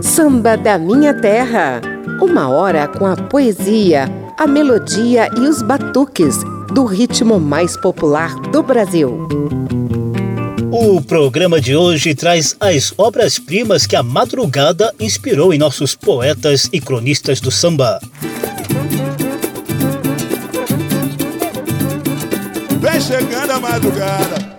Samba da Minha Terra. Uma hora com a poesia, a melodia e os batuques do ritmo mais popular do Brasil. O programa de hoje traz as obras-primas que a madrugada inspirou em nossos poetas e cronistas do samba. Vem chegando a madrugada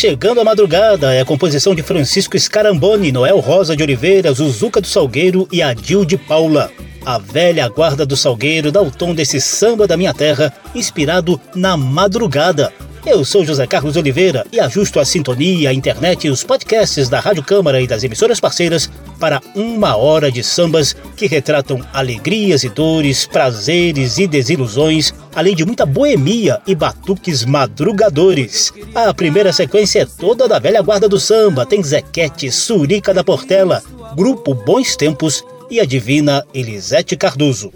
Chegando a Madrugada é a composição de Francisco Scaramboni, Noel Rosa de Oliveira, Zuzuca do Salgueiro e Adil de Paula. A velha guarda do Salgueiro dá o tom desse samba da minha terra, inspirado na madrugada, eu sou José Carlos Oliveira e ajusto a sintonia, a internet e os podcasts da Rádio Câmara e das emissoras parceiras para uma hora de sambas que retratam alegrias e dores, prazeres e desilusões, além de muita boemia e batuques madrugadores. A primeira sequência é toda da velha guarda do samba, tem Zequete, Surica da Portela, Grupo Bons Tempos e a divina Elisete Cardoso.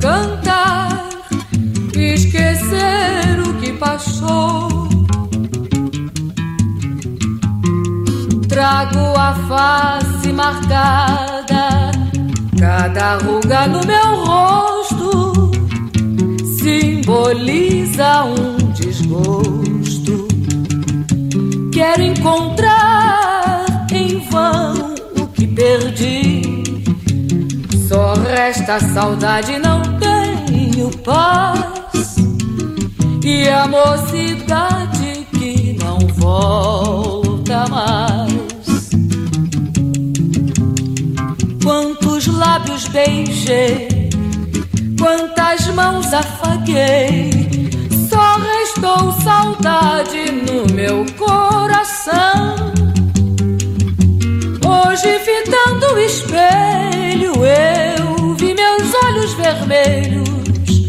Cantar, esquecer o que passou. Trago a face marcada, cada ruga no meu rosto simboliza um desgosto. Quero encontrar só resta saudade, não tenho paz. E a mocidade que não volta mais. Quantos lábios beijei, quantas mãos afaguei. Só restou saudade no meu coração. Hoje, fitando o espelho, eu vermelhos.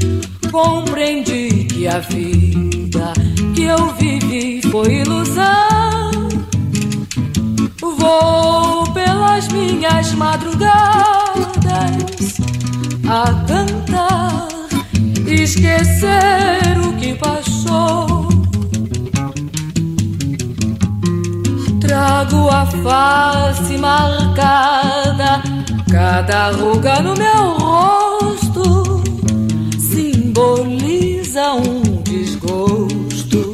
Compreendi que a vida que eu vivi foi ilusão. Vou pelas minhas madrugadas a cantar esquecer o que passou. Trago a face marcada, cada ruga no meu rosto simboliza um desgosto.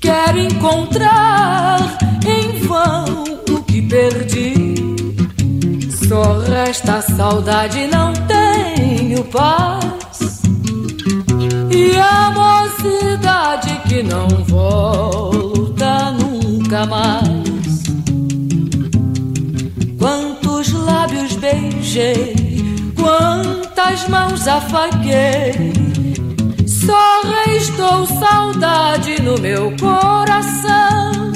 Quero encontrar em vão o que perdi. Só resta saudade, não tenho paz. E a mocidade que não volta nunca mais. Quantos lábios beijei, quantas mãos afaguei. Só restou saudade no meu coração.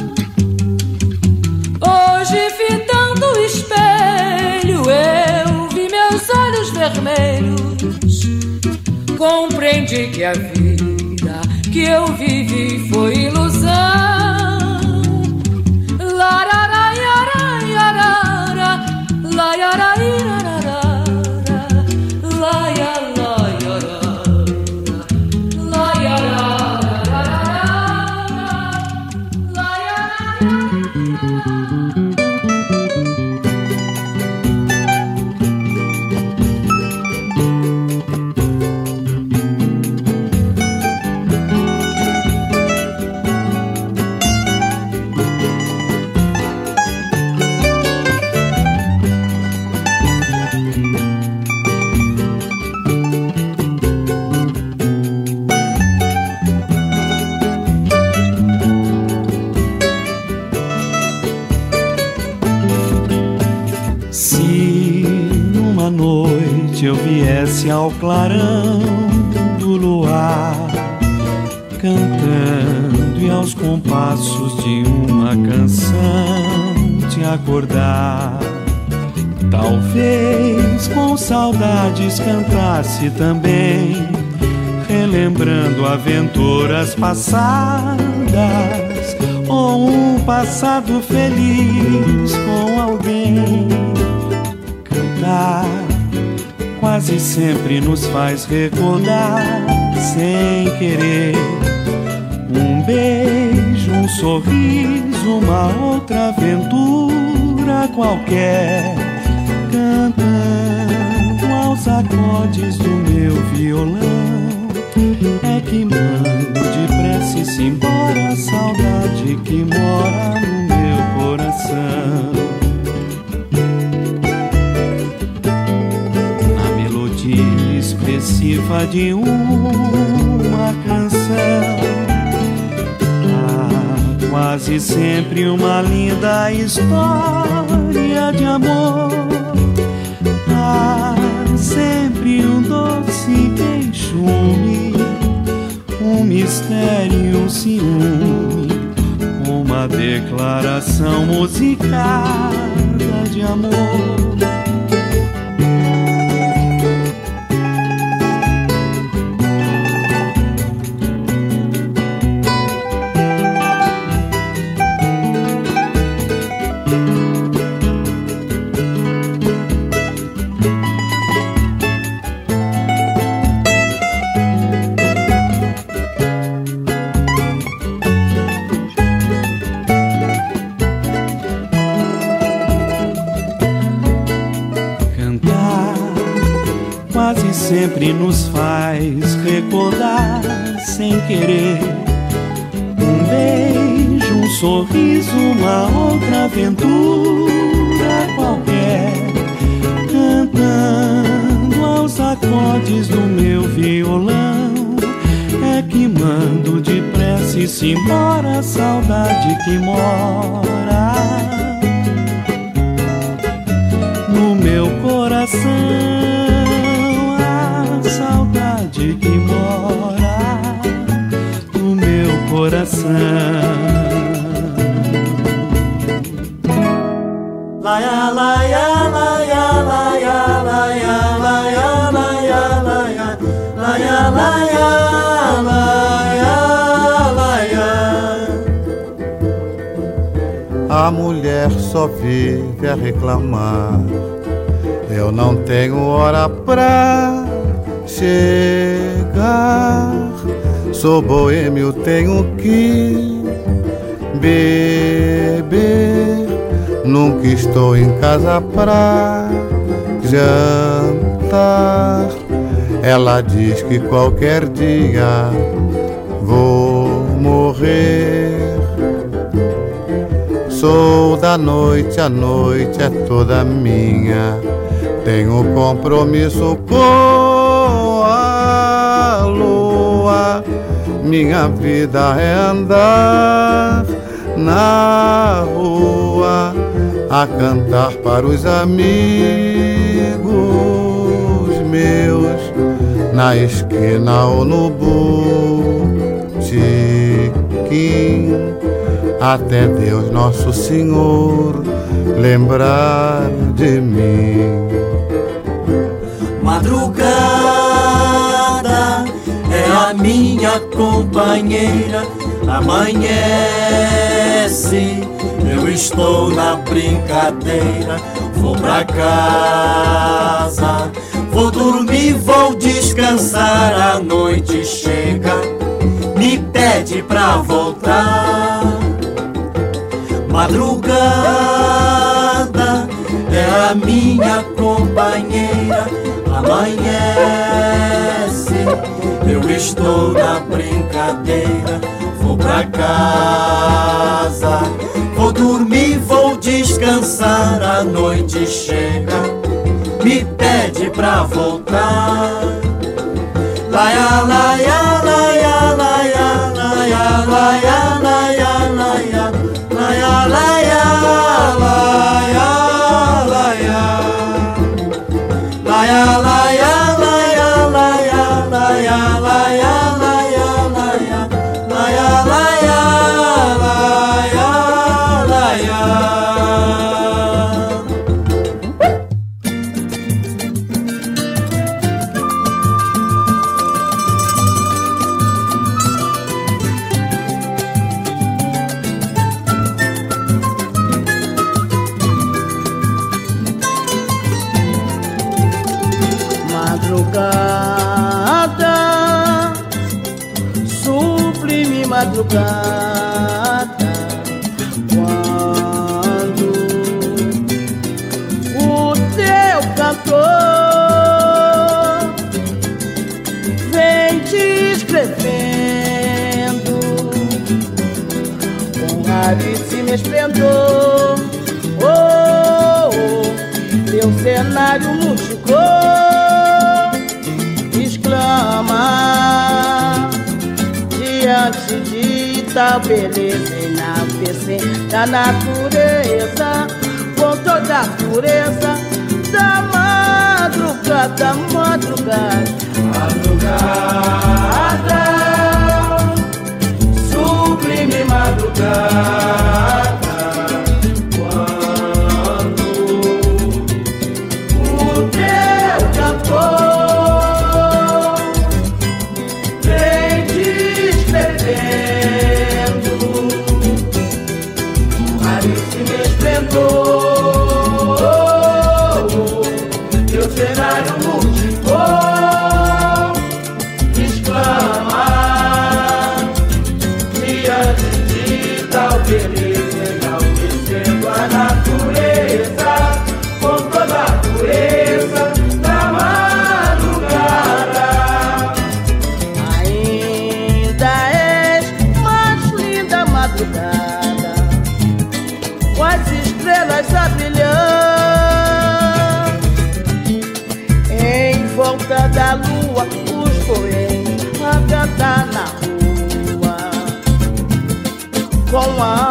Hoje, fitando o espelho, eu vi meus olhos vermelhos. Compreendi que a vida que eu vivi foi ilusão. Lararaiaraiarara, laiarairarara, clarão do luar, cantando e aos compassos de uma canção te acordar, talvez com saudades cantasse também, relembrando aventuras passadas ou um passado feliz com alguém cantar quase sempre nos faz recordar sem querer um beijo, um sorriso, uma outra aventura qualquer cantando aos acordes do meu violão. É que mando depressa embora a saudade que mora no meu coração expressiva de uma canção. Há quase sempre uma linda história de amor. Há sempre um doce queixume, um mistério, um ciúme, uma declaração musicada de amor. Querer. Um beijo, um sorriso, uma outra aventura qualquer. Cantando aos acordes do meu violão, é que mando depressa e embora a saudade que mora. No meu coração a saudade que mora coração. Laia, laia, laia, laia, laia, laia, laia, laia, laia, laia, laia, laia. A mulher só vive a reclamar. Eu não tenho hora pra chegar. Sou boêmio, tenho que beber. Nunca estou em casa pra jantar. Ela diz que qualquer dia vou morrer. Sou da noite, a noite é toda minha. Tenho compromisso com Minha vida é andar na rua a cantar para os amigos meus na esquina ou no botequim até Deus Nosso Senhor lembrar de mim. Minha companheira, amanhece, eu estou na brincadeira, vou pra casa, vou dormir, vou descansar, a noite chega, me pede pra voltar. Madrugada é a minha companheira, amanhece, eu estou na brincadeira, vou pra casa, vou dormir, vou descansar, a noite chega, me pede pra voltar. Laia, laia, raríssimo esplendor. Oh, oh, teu cenário multicor exclama diante de tal beleza enaltecendo da natureza com toda a pureza da madrugada, madrugada, madrugada, sublime madrugada. alma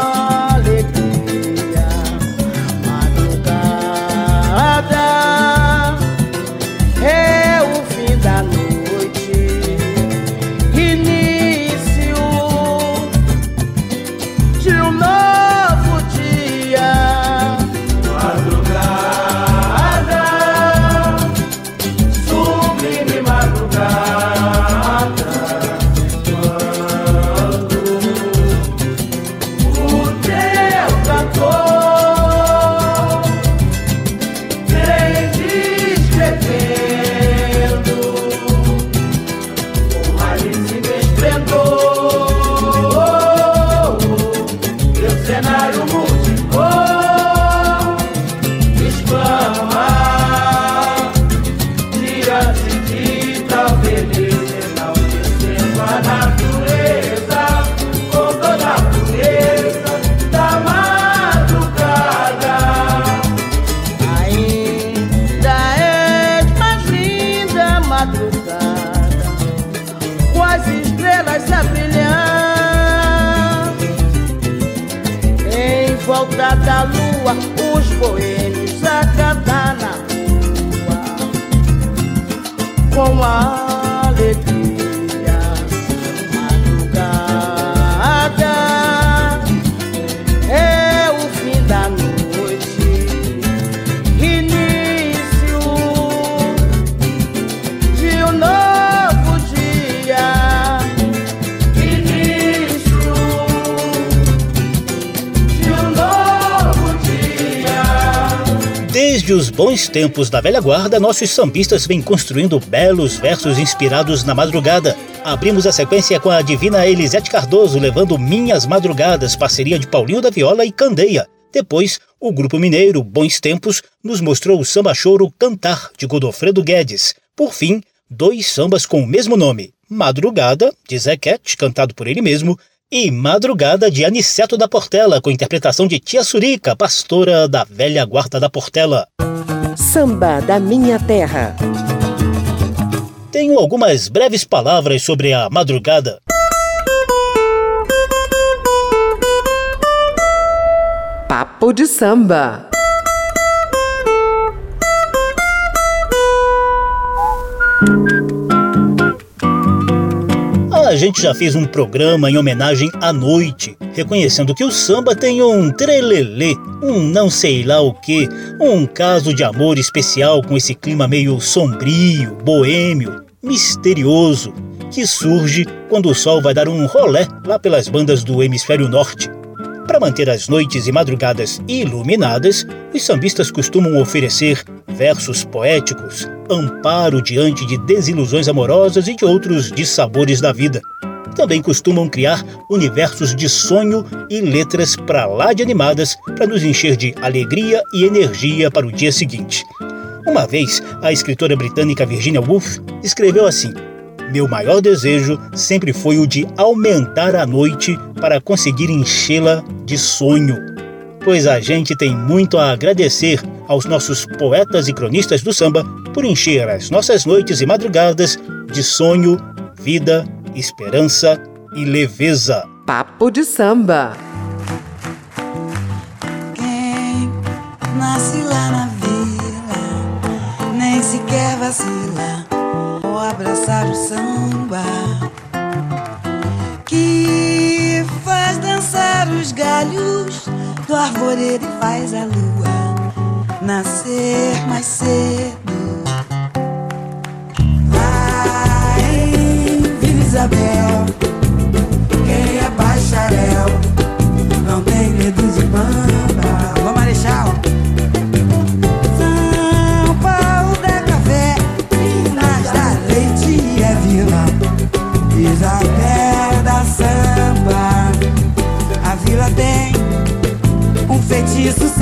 Desde os bons tempos da velha guarda, nossos sambistas vêm construindo belos versos inspirados na madrugada. Abrimos a sequência com a divina Elisete Cardoso levando Minhas Madrugadas, parceria de Paulinho da Viola e Candeia. Depois, o grupo mineiro Bons Tempos nos mostrou o samba choro Cantar, de Godofredo Guedes. Por fim, dois sambas com o mesmo nome, Madrugada, de Zequete, cantado por ele mesmo, e Madrugada, de Aniceto da Portela, com interpretação de Tia Surica, pastora da velha guarda da Portela. Samba da Minha Terra. Tenho algumas breves palavras sobre a madrugada. Papo de samba. A gente já fez um programa em homenagem à noite, reconhecendo que o samba tem um trelelê, um não sei lá o que, um caso de amor especial com esse clima meio sombrio, boêmio, misterioso, que surge quando o sol vai dar um rolé lá pelas bandas do hemisfério norte. Para manter as noites e madrugadas iluminadas, os sambistas costumam oferecer versos poéticos, amparo diante de desilusões amorosas e de outros dissabores da vida. Também costumam criar universos de sonho e letras para lá de animadas para nos encher de alegria e energia para o dia seguinte. Uma vez, a escritora britânica Virginia Woolf escreveu assim: Meu maior desejo sempre foi o de aumentar a noite para conseguir enchê-la de sonho. Pois a gente tem muito a agradecer aos nossos poetas e cronistas do samba por encher as nossas noites e madrugadas de sonho, vida, esperança e leveza. Papo de samba. Quem nasce lá na vila nem sequer vacila ou abraçar o samba que faz dançar os galhos do arvoredo e faz a lua nascer mais cedo. Vai, Vila Isabel, um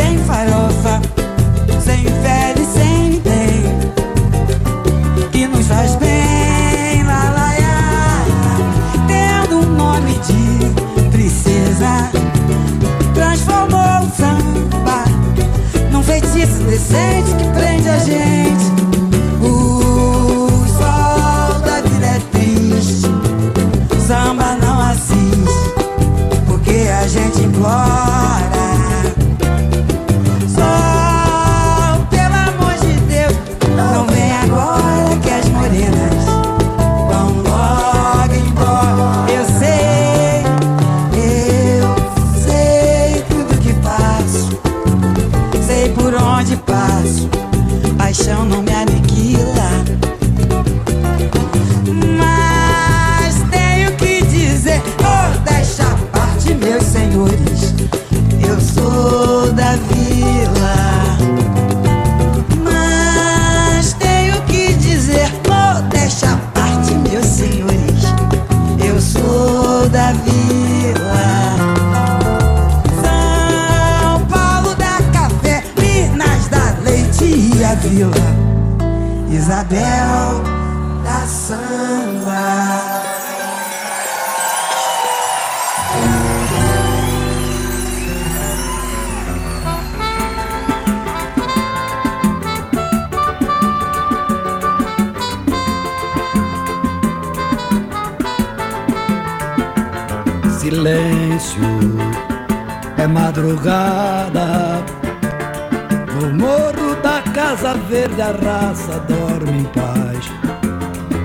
a raça dorme em paz.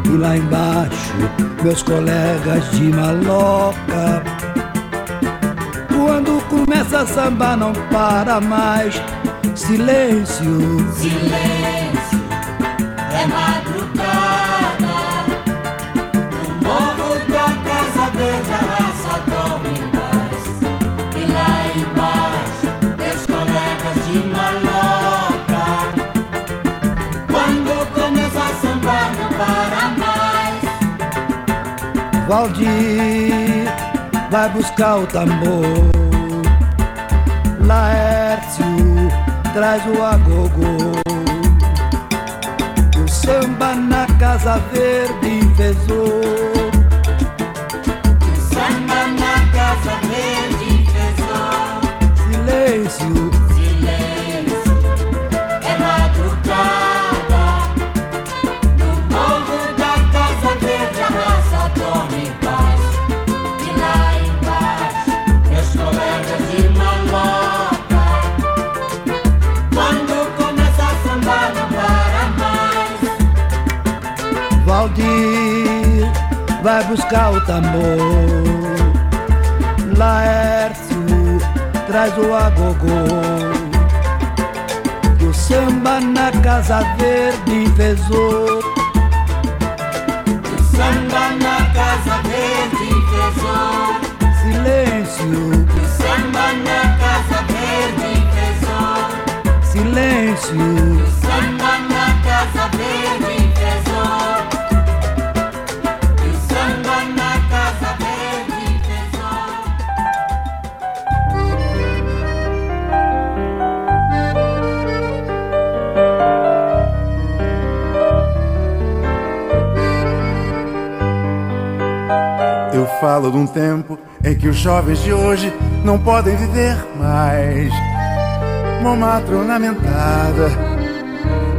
E lá embaixo, meus colegas de maloca. Quando começa a samba não para mais. Silêncio, Silêncio, é madrugada. Valdir vai buscar o tambor. Laércio traz o agogô. O samba na Casa Verde enfesou. Buscar o tambor. Laércio traz o agogô. E o samba na Casa Verde enfesou. Samba na Casa Verde enfesou. Silêncio, Samba na Casa Verde enfesou. silêncio. Samba na Casa Verde enfesou. Falo de um tempo em que os jovens de hoje não podem viver mais. Montmartre ornamentada,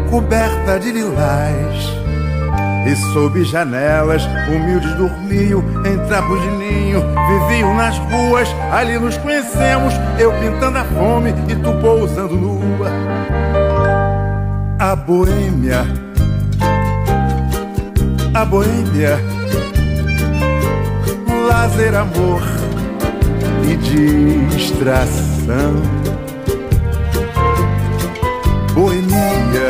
coberta de lilás. E sob janelas, humildes dormiam em trapos de ninho. Viviam nas ruas, ali nos conhecemos. Eu pintando a fome e tu pousando nua. A boêmia, a boêmia lazer, amor e distração. Boemia,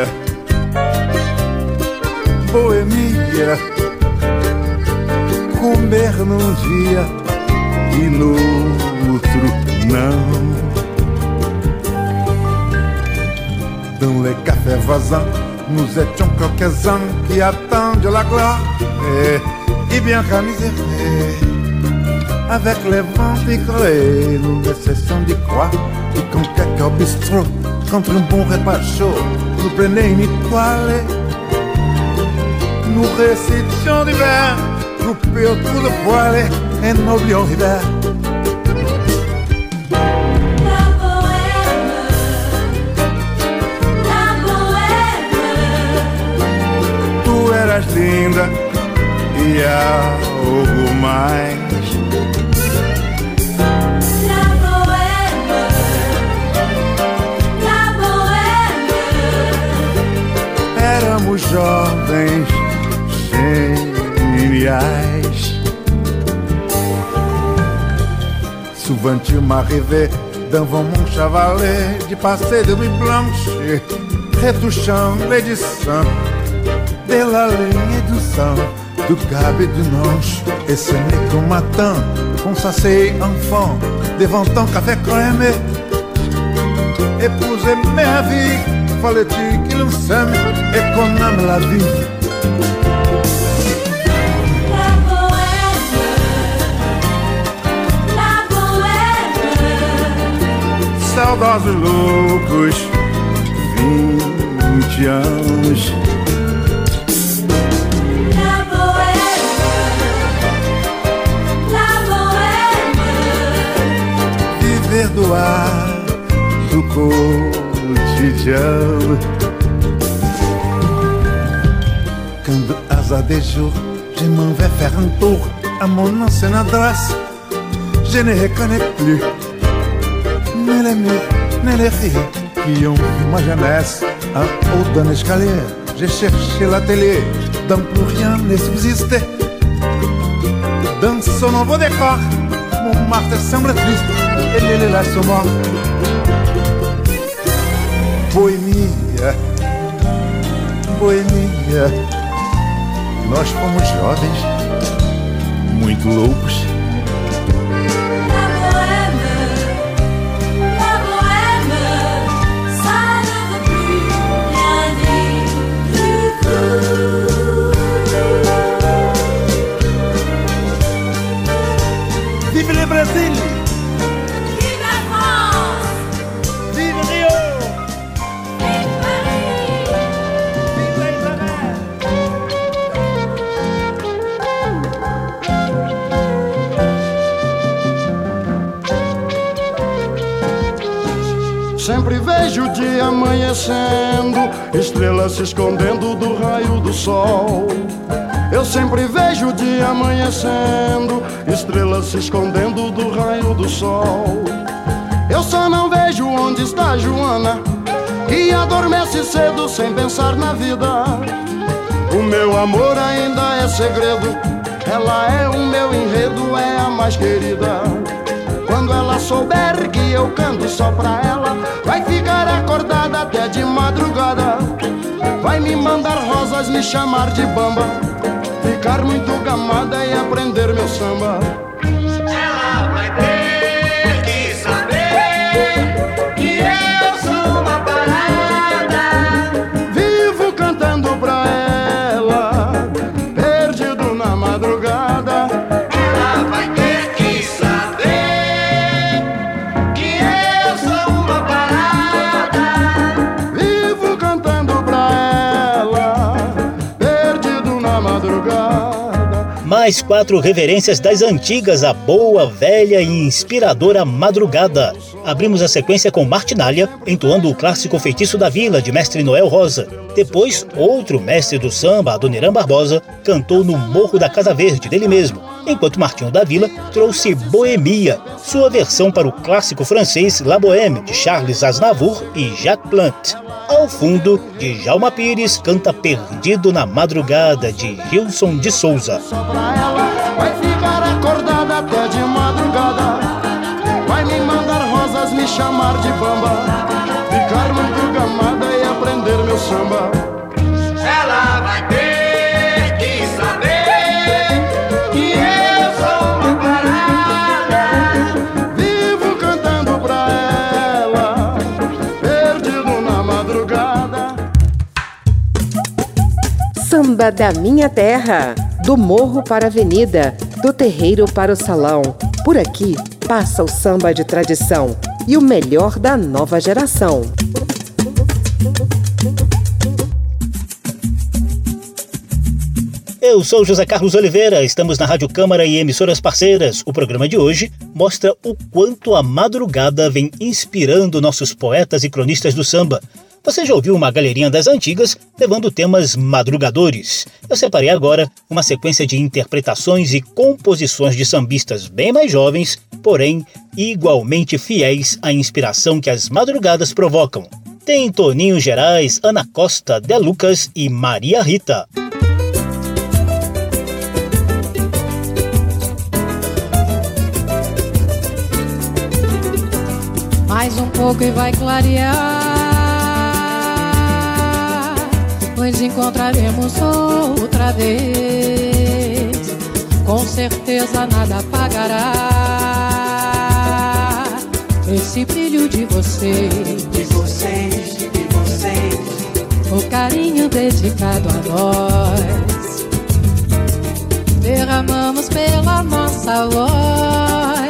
boemia, comer num dia e no outro não. Dans les cafés voisins, nous étions quelques-uns qui attendent la gloire. Et, et bien avec les vents décorés, nous ne cessons d'y croire. Et quand quelqu'un bistrot, contre un bon repas chaud, nous prenait une étoile. Nous récitions d'hiver, nous payons tout le poil et n'oublions l'hiver. Tu eras linda e algo mais. Éramos jovens geniais. Souvent tu m'arrivais devant mon chavalet de passer de nuit blanche, retouchant l'édition de la ligne du sang, du cab et du manche. Et ce n'est qu'au matin qu'on s'asseyait enfant devant ton café crémé. Épouser ma vie, fallait-il qu'il s'aime et qu'on aime la vie. Saudosos loucos, vinte anos. la bohème, la bohème. Viver do ar do Quand à des jours, je m'en vais faire un tour à mon ancienne adresse. je ne reconnais plus ni les murs, ni les filles qui ont vu ma jeunesse en haut d'un escalier. J'ai cherché l'atelier dont plus rien ne subsiste. Dans ce nouveau décor, mon Marthe semble triste et les là sont morts. Boemia, boemia, nós fomos jovens, muito loucos. Amanhecendo, estrelas se escondendo do raio do sol. Eu sempre vejo o dia amanhecendo, estrelas se escondendo do raio do sol. Eu só não vejo onde está Joana, que adormece cedo sem pensar na vida. O meu amor ainda é segredo, ela é o meu enredo, é a mais querida. Quando ela souber que eu canto só pra ela, vai ficar acordada até de madrugada. Vai me mandar rosas, me chamar de bamba, ficar muito gamada e aprender meu samba. Mais quatro reverências das antigas à boa, velha e inspiradora madrugada. Abrimos a sequência com Martinalha, entoando o clássico Feitiço da Vila, de mestre Noel Rosa. Depois, outro mestre do samba, Adoniran Barbosa, cantou no Morro da Casa Verde, dele mesmo, enquanto Martinho da Vila trouxe Boemia, sua versão para o clássico francês La Bohème, de Charles Aznavour e Jacques Plant. Ao fundo, Djalma Pires canta Perdido na Madrugada, de Gilson de Souza. Chamar de bamba, ficar muito gamada e aprender meu samba. Da minha terra, do morro para a avenida, do terreiro para o salão. Por aqui passa o samba de tradição e o melhor da nova geração. Eu sou José Carlos Oliveira, estamos na Rádio Câmara e emissoras parceiras. O programa de hoje mostra o quanto a madrugada vem inspirando nossos poetas e cronistas do samba. Você já ouviu uma galerinha das antigas levando temas madrugadores? Eu separei agora uma sequência de interpretações e composições de sambistas bem mais jovens, porém igualmente fiéis à inspiração que as madrugadas provocam. Tem Toninho Gerais, Ana Costa, De Lucas e Maria Rita. Mais um pouco e vai clarear. Nos encontraremos outra vez. Com certeza nada apagará esse brilho de vocês. De vocês, de vocês. O carinho dedicado a nós. Derramamos pela nossa voz,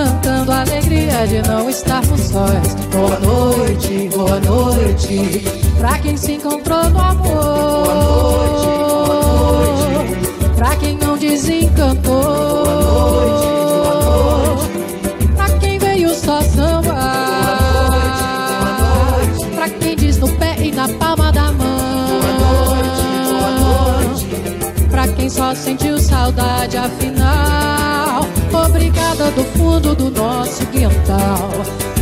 cantando a alegria de não estarmos sós. Boa noite, boa noite, pra quem se encontrou no amor. Boa noite, boa noite. Pra quem não desencantou. Boa noite. Só sentiu saudade, afinal. Obrigada do fundo do nosso quintal.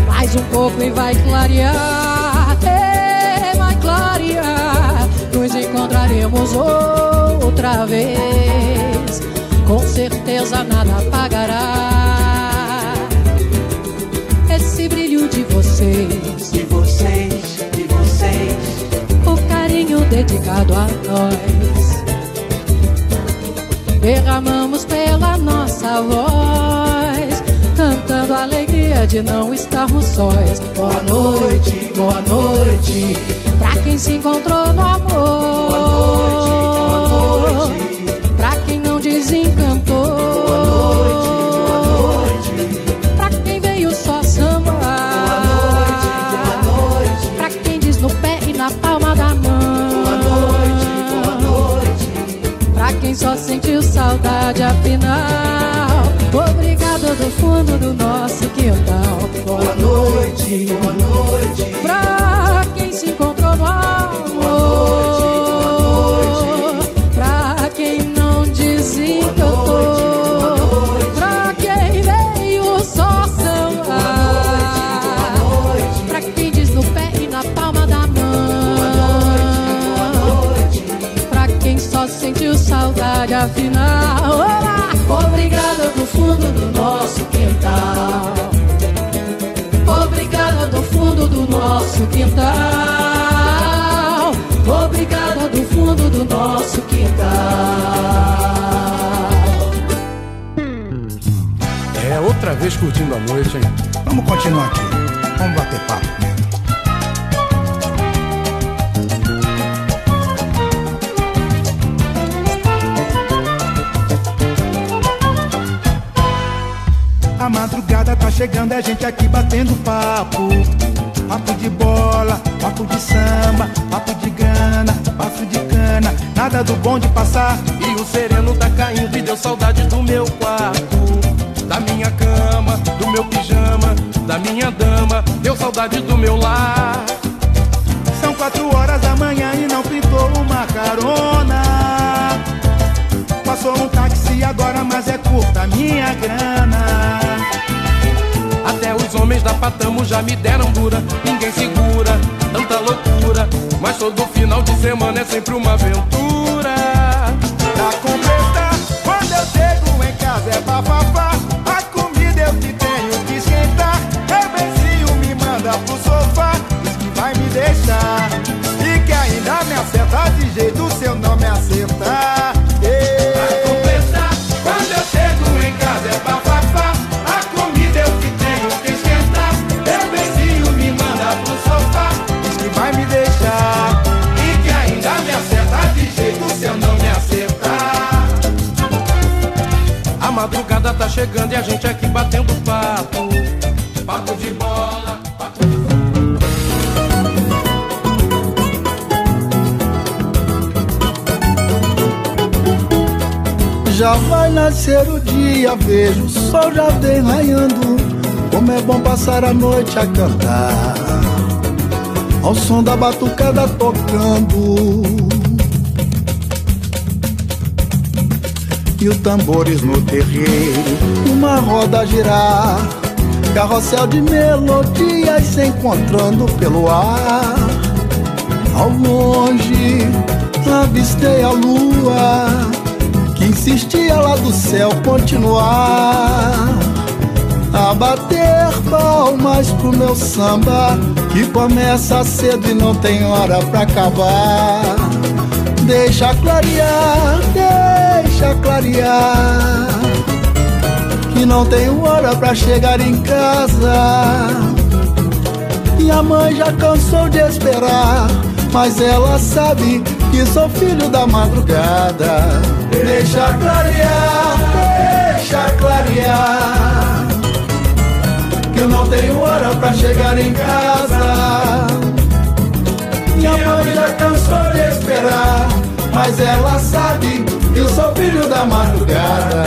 Mais um pouco e vai clarear. É, vai clarear. Nos encontraremos outra vez. Com certeza nada apagará. Esse brilho de vocês. De vocês, de vocês. O carinho dedicado a nós. Derramamos pela nossa voz, cantando a alegria de não estarmos sós. Boa noite, boa noite, pra quem se encontrou no amor. Boa noite, só sentiu saudade afinal. Obrigado do fundo do nosso quintal. Boa noite, boa noite, pra quem se encontrou no amor. Sentiu saudade afinal. Olá! Obrigada do fundo do nosso quintal. Obrigada do fundo do nosso quintal. Obrigada do fundo do nosso quintal. É outra vez curtindo a noite, hein? Vamos continuar aqui. Vamos bater papo chegando, é gente aqui batendo papo. Papo de bola, papo de samba, papo de grana, papo de cana. Nada do bom de passar. E o sereno tá caindo e deu saudade do meu quarto, da minha cama, do meu pijama, da minha dama, deu saudade do meu lar. São quatro horas da manhã e não pintou uma carona. Passou um táxi agora, mas é curta a minha grana. Até os homens da Patamo já me deram dura, ninguém segura, tanta loucura. Mas todo final de semana é sempre uma aventura. Pra completar, quando eu chego em casa é bafafá. A comida eu que tenho que esquentar. Eu vencio, me manda pro sofá. Diz que vai me deixar. A gente aqui batendo papo. Papo de bola. Já vai nascer o dia, vejo o sol já vem. Como é bom passar a noite a cantar, ao som da batucada tocando. E os tambores no terreiro, uma roda a girar, carrossel de melodias se encontrando pelo ar. Ao longe, avistei a lua que insistia lá do céu continuar a bater palmas pro meu samba que começa cedo e não tem hora pra acabar. Deixa clarear, deixa clarear que não tenho hora pra chegar em casa. Minha mãe já cansou de esperar, mas ela sabe que sou filho da madrugada. Deixa clarear, deixa clarear. Que eu não tenho hora pra chegar em casa. Minha mãe já cansou de esperar, mas ela sabe eu sou filho da madrugada.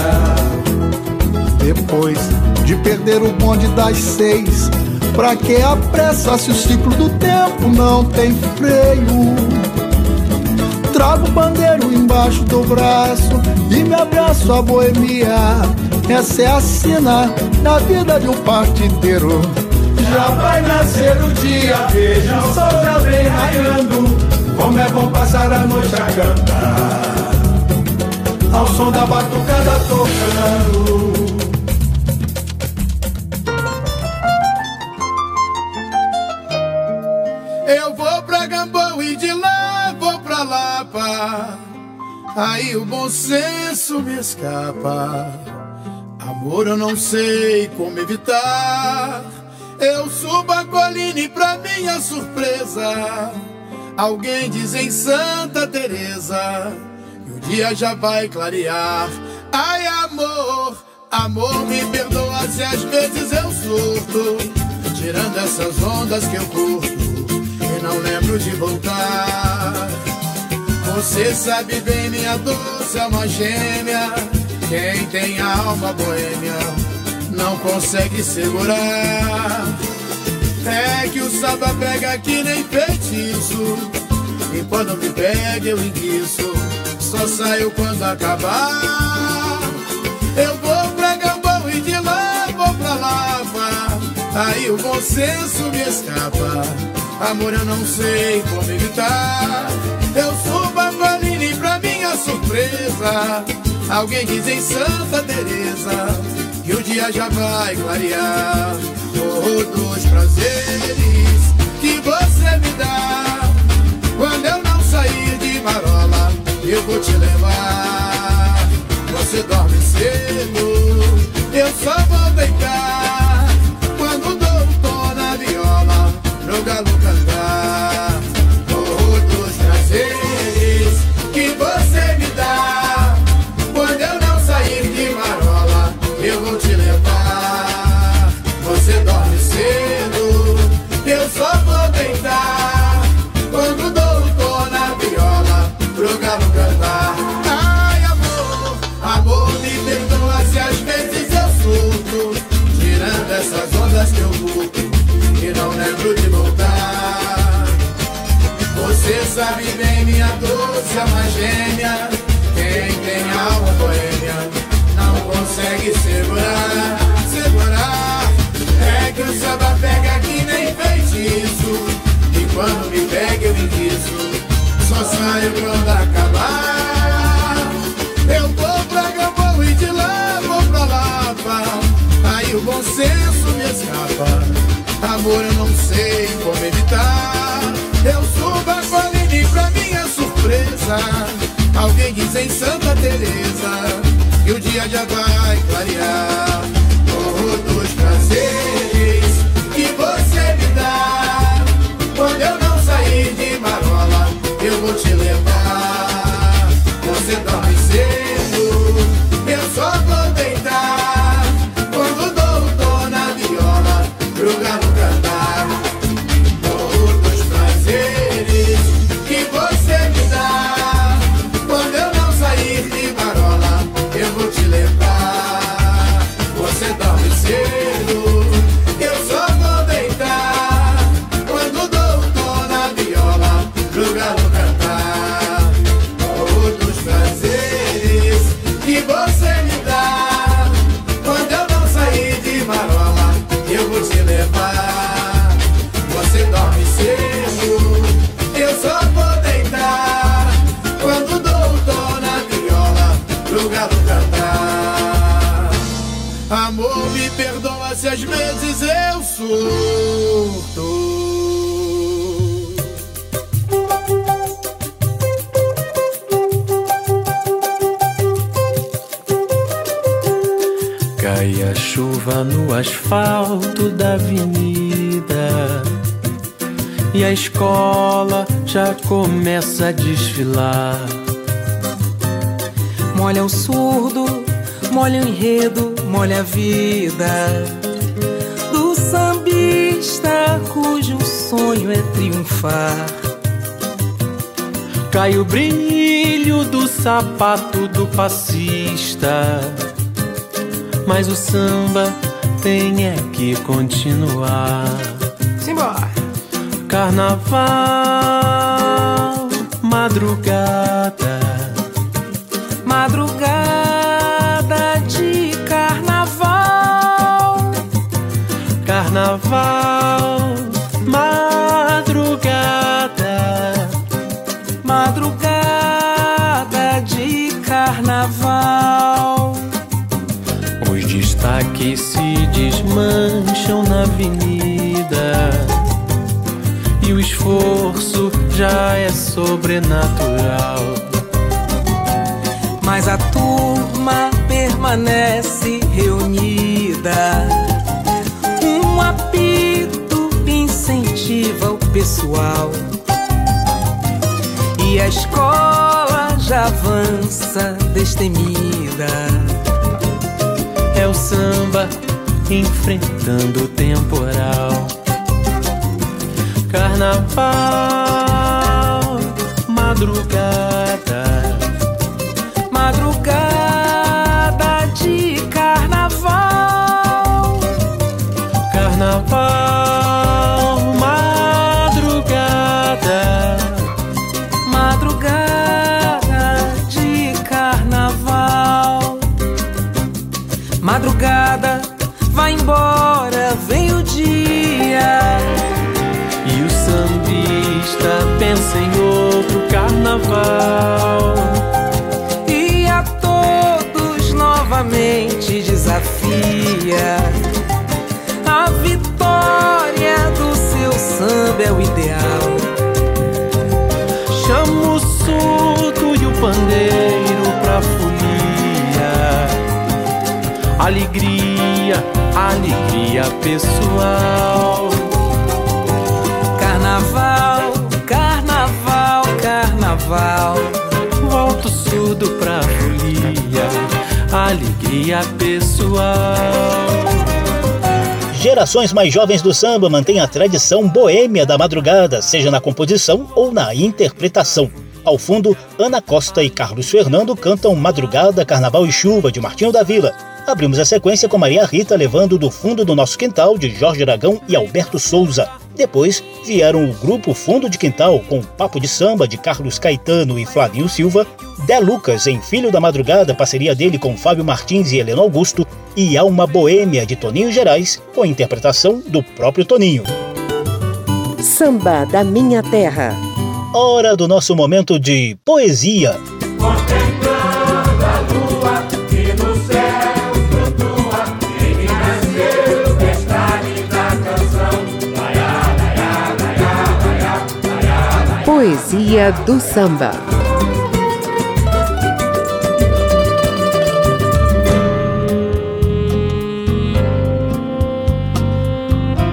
Depois de perder o bonde das seis, pra que a pressa se o ciclo do tempo não tem freio? Trago o bandeiro embaixo do braço e me abraço a boemia. Essa é a sina da vida de um partideiro. Já vai nascer o dia, veja o sol já vem raiando. Como é bom passar a noite a cantar, ao som da batucada tocando. Eu vou pra Gamboa e de lá vou pra Lapa. Aí o bom senso me escapa. Amor, eu não sei como evitar. Eu subo a colina e pra minha surpresa, alguém diz em Santa Teresa dia já vai clarear. Ai, amor, amor, me perdoa se às vezes eu surto, tirando essas ondas que eu curto e não lembro de voltar. Você sabe bem, minha doce alma gêmea. Quem tem alma boêmia não consegue segurar. É que o samba pega que nem feitiço. E quando me pega eu enguiço. Só saio quando acabar. Eu vou pra Gambão e de lá vou pra Lapa. Aí o bom senso me escapa. Amor, eu não sei como evitar. Eu subo a colina e pra minha surpresa, alguém diz em Santa Teresa que o dia já vai clarear. Todos os prazeres que você me dá. Quando eu não sair de marola, eu vou te levar. Você dorme cedo, eu só vou deitar. Alma gêmea. Quem tem alma boêmia não consegue segurar, segurar. É que o samba pega que nem feitiço. E quando me pega eu enguiço. Só saio quando acabar. Eu vou pra Gambão e de lá vou pra Lapa. Aí o bom senso me escapa. Amor, eu não alguém diz em Santa Teresa que o dia já vai clarear. Asfalto da avenida e a escola já começa a desfilar. Molha o surdo, molha o enredo, molha a vida do sambista cujo sonho é triunfar. Cai o brilho do sapato do passista, mas o samba tem é que continuar. Simbora! Carnaval, madrugada, Madrugada avenida e o esforço já é sobrenatural. Mas a turma permanece reunida. Um apito incentiva o pessoal. E a escola já avança destemida. É o samba enfrentando o temporal. Carnaval, madrugada embora, vem o dia. E o sambista pensa em outro carnaval novamente desafia. A vitória do seu samba é o ideal. Chama o surdo e o pandeiro pra folia. Alegria, alegria pessoal. Carnaval, carnaval, carnaval. Volta o surdo pra folia alegria pessoal. Gerações mais jovens do samba mantêm a tradição boêmia da madrugada, seja na composição ou na interpretação. Ao fundo, Ana Costa e Carlos Fernando cantam Madrugada, Carnaval e Chuva, de Martinho da Vila. Abrimos a sequência com Maria Rita levando do fundo do nosso quintal, de Jorge Aragão e Alberto Souza. Depois vieram o grupo Fundo de Quintal com Papo de Samba de Carlos Caetano e Flavinho Silva, De Lucas em Filho da Madrugada, parceria dele com Fábio Martins e Helena Augusto, e Alma Boêmia de Toninho Gerais, com interpretação do próprio Toninho. Samba da Minha Terra. Hora do nosso momento de poesia. Poesia do Samba.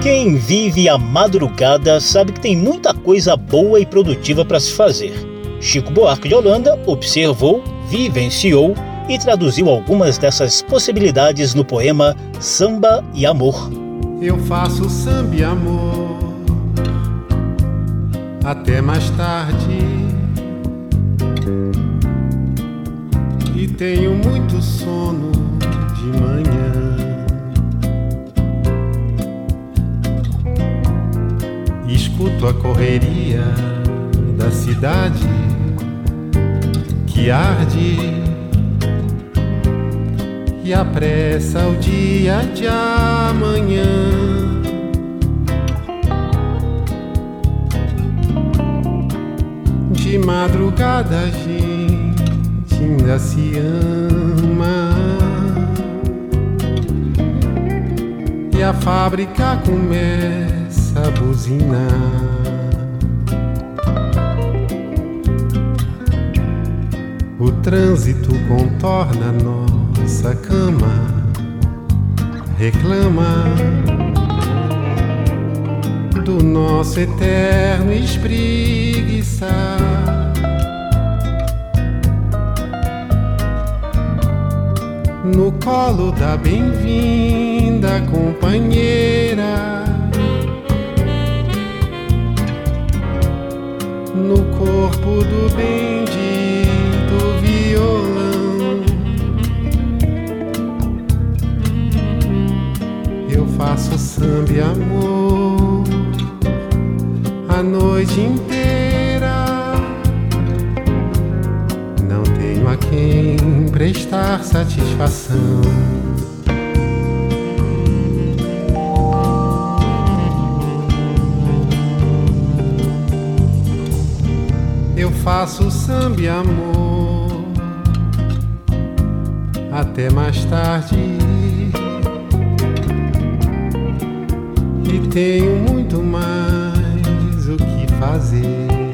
Quem vive a madrugada sabe que tem muita coisa boa e produtiva para se fazer. Chico Buarque de Holanda observou, vivenciou e traduziu algumas dessas possibilidades no poema Samba e Amor. Eu faço samba e amor até mais tarde. E tenho muito sono de manhã. Escuto a correria da cidade que arde e apressa o dia de amanhã. Madrugada a gente ainda se ama. E a fábrica começa a buzinar. O trânsito contorna nossa cama, reclama do nosso eterno espreguiçar. No colo da bem-vinda companheira, no corpo do bendito violão, eu faço samba e amor a noite inteira. prestar satisfação. Eu faço samba e amor até mais tarde. E tenho muito mais o que fazer.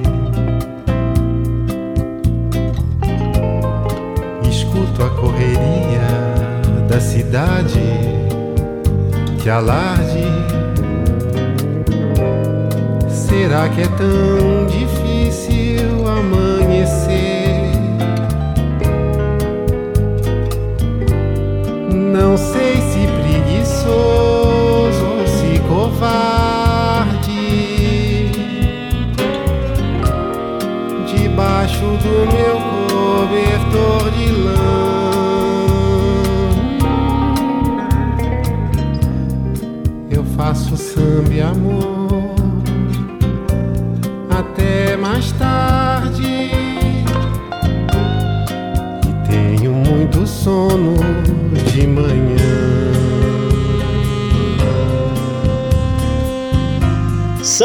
Cidade que alarde. Será que é tão difícil amanhecer? Não sei se preguiçoso ou se covarde. Debaixo do meu cobertor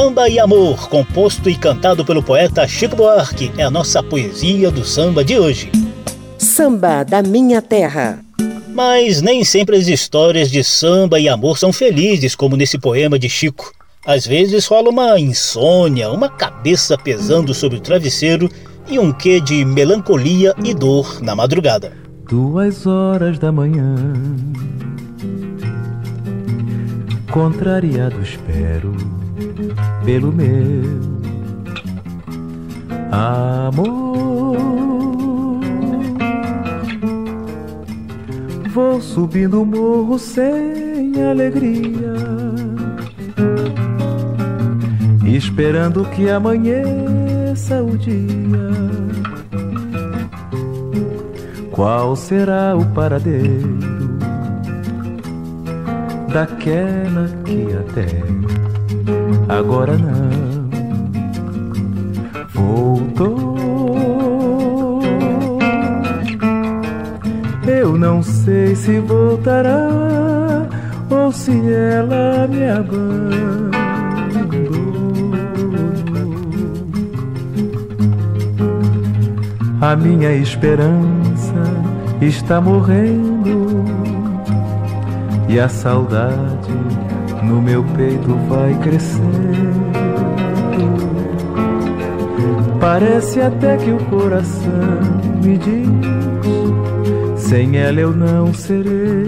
Samba e Amor, composto e cantado pelo poeta Chico Buarque, é a nossa poesia do samba de hoje. Samba da Minha Terra. Mas nem sempre as histórias de samba e amor são felizes, como nesse poema de Chico. Às vezes rola uma insônia, uma cabeça pesando sobre o travesseiro e um quê de melancolia e dor na madrugada. Duas horas da manhã, contrariado espero pelo meu amor. Vou subindo o morro sem alegria, esperando que amanheça o dia. Qual será o paradeiro daquela que até agora não voltou? Eu não sei se voltará ou se ela me abandonou. A minha esperança está morrendo e a saudade no meu peito vai crescendo. Parece até que o coração me diz: sem ela eu não serei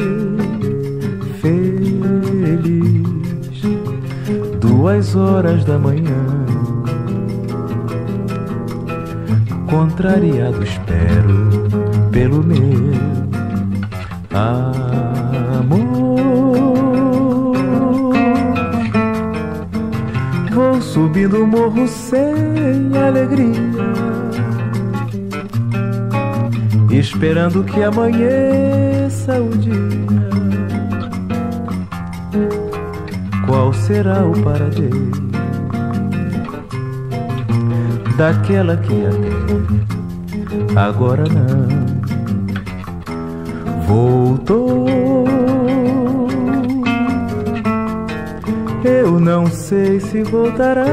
feliz. Duas horas da manhã, contrariado espero pelo meu amor. Subindo o morro sem alegria, esperando que amanheça o dia. Qual será o paradeiro daquela que até agora não voltou. Eu não sei se voltará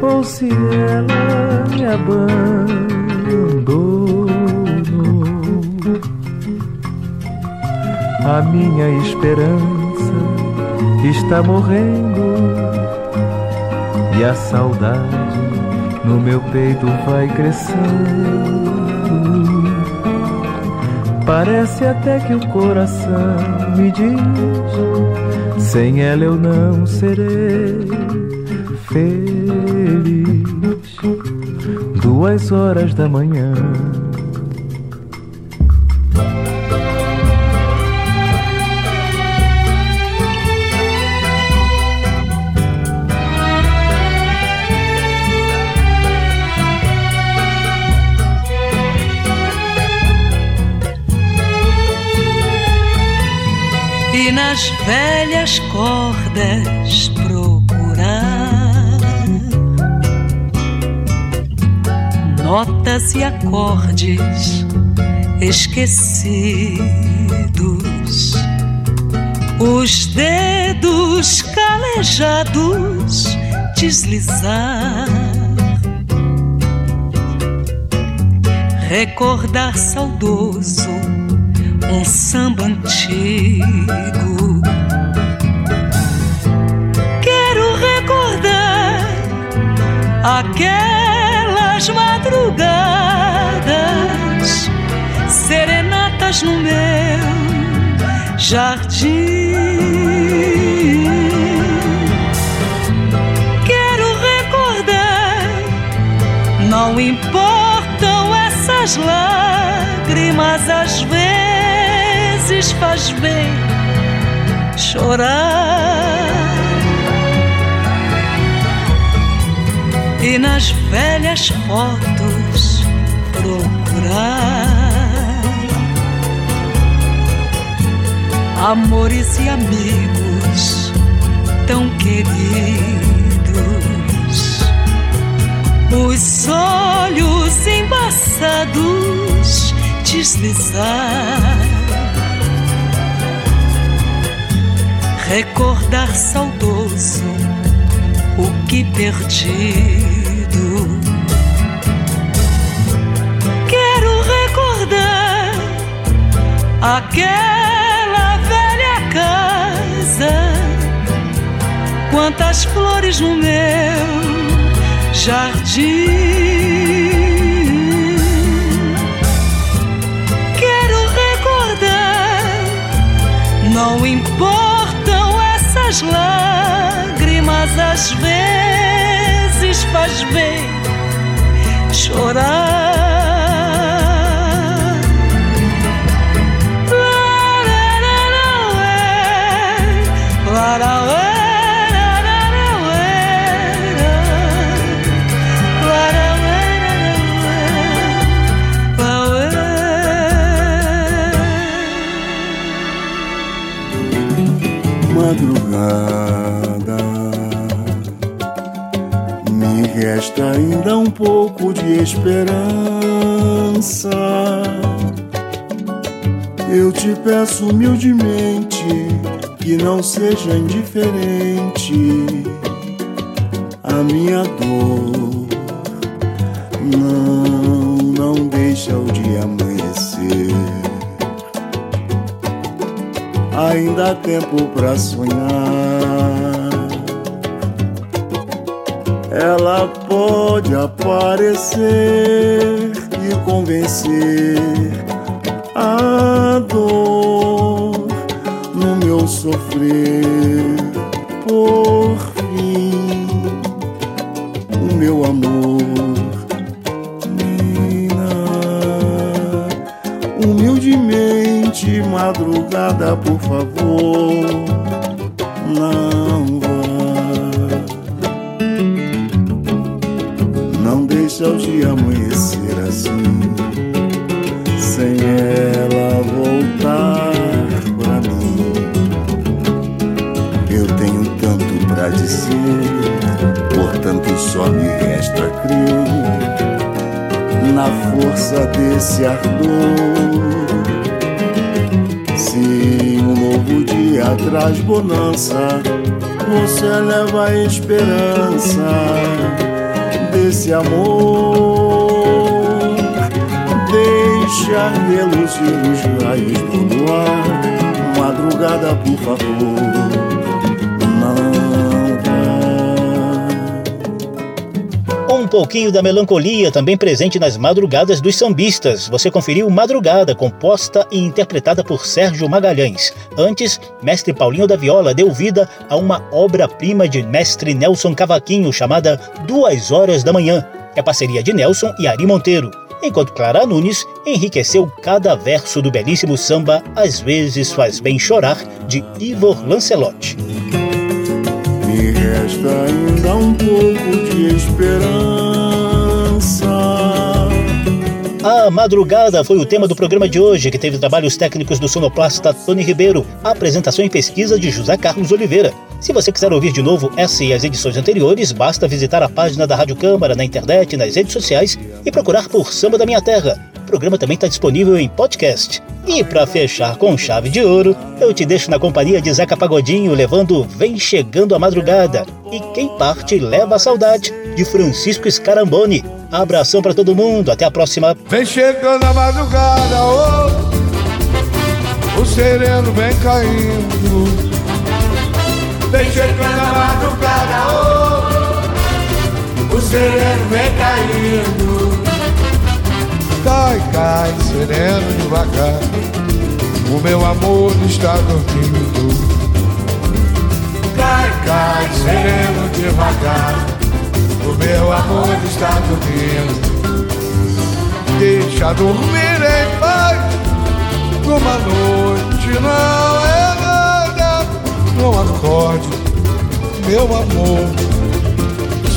ou se ela me abandonou. A minha esperança está morrendo e a saudade no meu peito vai crescendo. Parece até que o coração me diz: sem ela eu não serei feliz. Duas horas da manhã. Nas velhas cordas procurar. Notas e acordes esquecidos, os dedos calejados deslizar. Recordar saudoso um samba antigo. Aquelas madrugadas serenatas no meu jardim. Quero recordar, não importam essas lágrimas, às vezes faz bem chorar. E nas velhas fotos procurar amores e amigos tão queridos. Os olhos embaçados deslizar. Recordar saudoso o que Quero recordar aquela velha casa, quantas flores no meu jardim. Quero recordar, não importam essas lágrimas, às vezes faz bem chorar. Madrugada, esperança. Eu te peço humildemente que não seja indiferente a minha dor. Não, não deixa o dia amanhecer. Ainda há tempo pra sonhar. Aparecer e convencer a dor no meu sofrer. Por fim, o meu amor, mina, humildemente, madrugada, por favor, me resta crer na força desse ardor. Se um novo dia traz bonança, você leva a esperança desse amor. Deixa reluzir os raios do luar, madrugada, por favor. Pouquinho da melancolia também presente nas madrugadas dos sambistas. Você conferiu Madrugada, composta e interpretada por Sérgio Magalhães. Antes, mestre Paulinho da Viola deu vida a uma obra-prima de mestre Nelson Cavaquinho chamada Duas Horas da Manhã. É parceria de Nelson e Ari Monteiro. Enquanto Clara Nunes enriqueceu cada verso do belíssimo samba Às vezes faz bem chorar, de Ivor Lancelotti. Resta ainda um pouco de esperança. A Madrugada foi o tema do programa de hoje, que teve trabalhos técnicos do sonoplasta Tony Ribeiro, apresentação e pesquisa de José Carlos Oliveira. Se você quiser ouvir de novo essa e as edições anteriores, basta visitar a página da Rádio Câmara na internet nas redes sociais e procurar por Samba da Minha Terra. Programa também está disponível em podcast. E para fechar com chave de ouro, eu te deixo na companhia de Zeca Pagodinho levando Vem Chegando a Madrugada. E quem parte leva a saudade de Francisco Scaramboni. Abração para todo mundo, até a próxima. Vem chegando a madrugada, oh, o sereno vem caindo. Vem chegando a madrugada, oh, o sereno vem caindo. Cai, cai, sereno devagar, o meu amor está dormindo. Cai, cai, sereno devagar, o meu amor está dormindo. Deixa dormir em paz, uma noite não é nada. Não acorde, meu amor,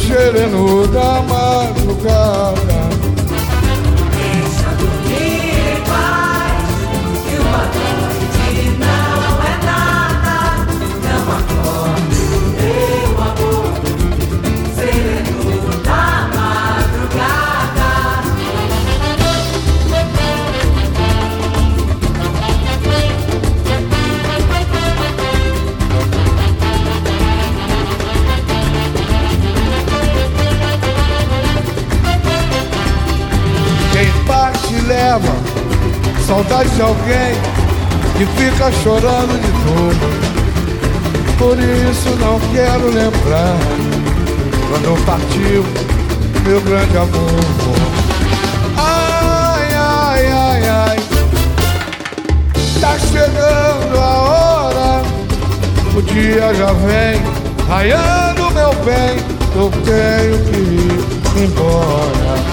sereno da madrugada. Saudade de alguém que fica chorando de dor. Por isso não quero lembrar quando partiu meu grande amor. Ai, ai, ai, ai, tá chegando a hora, o dia já vem, raiando meu bem, eu tenho que ir embora.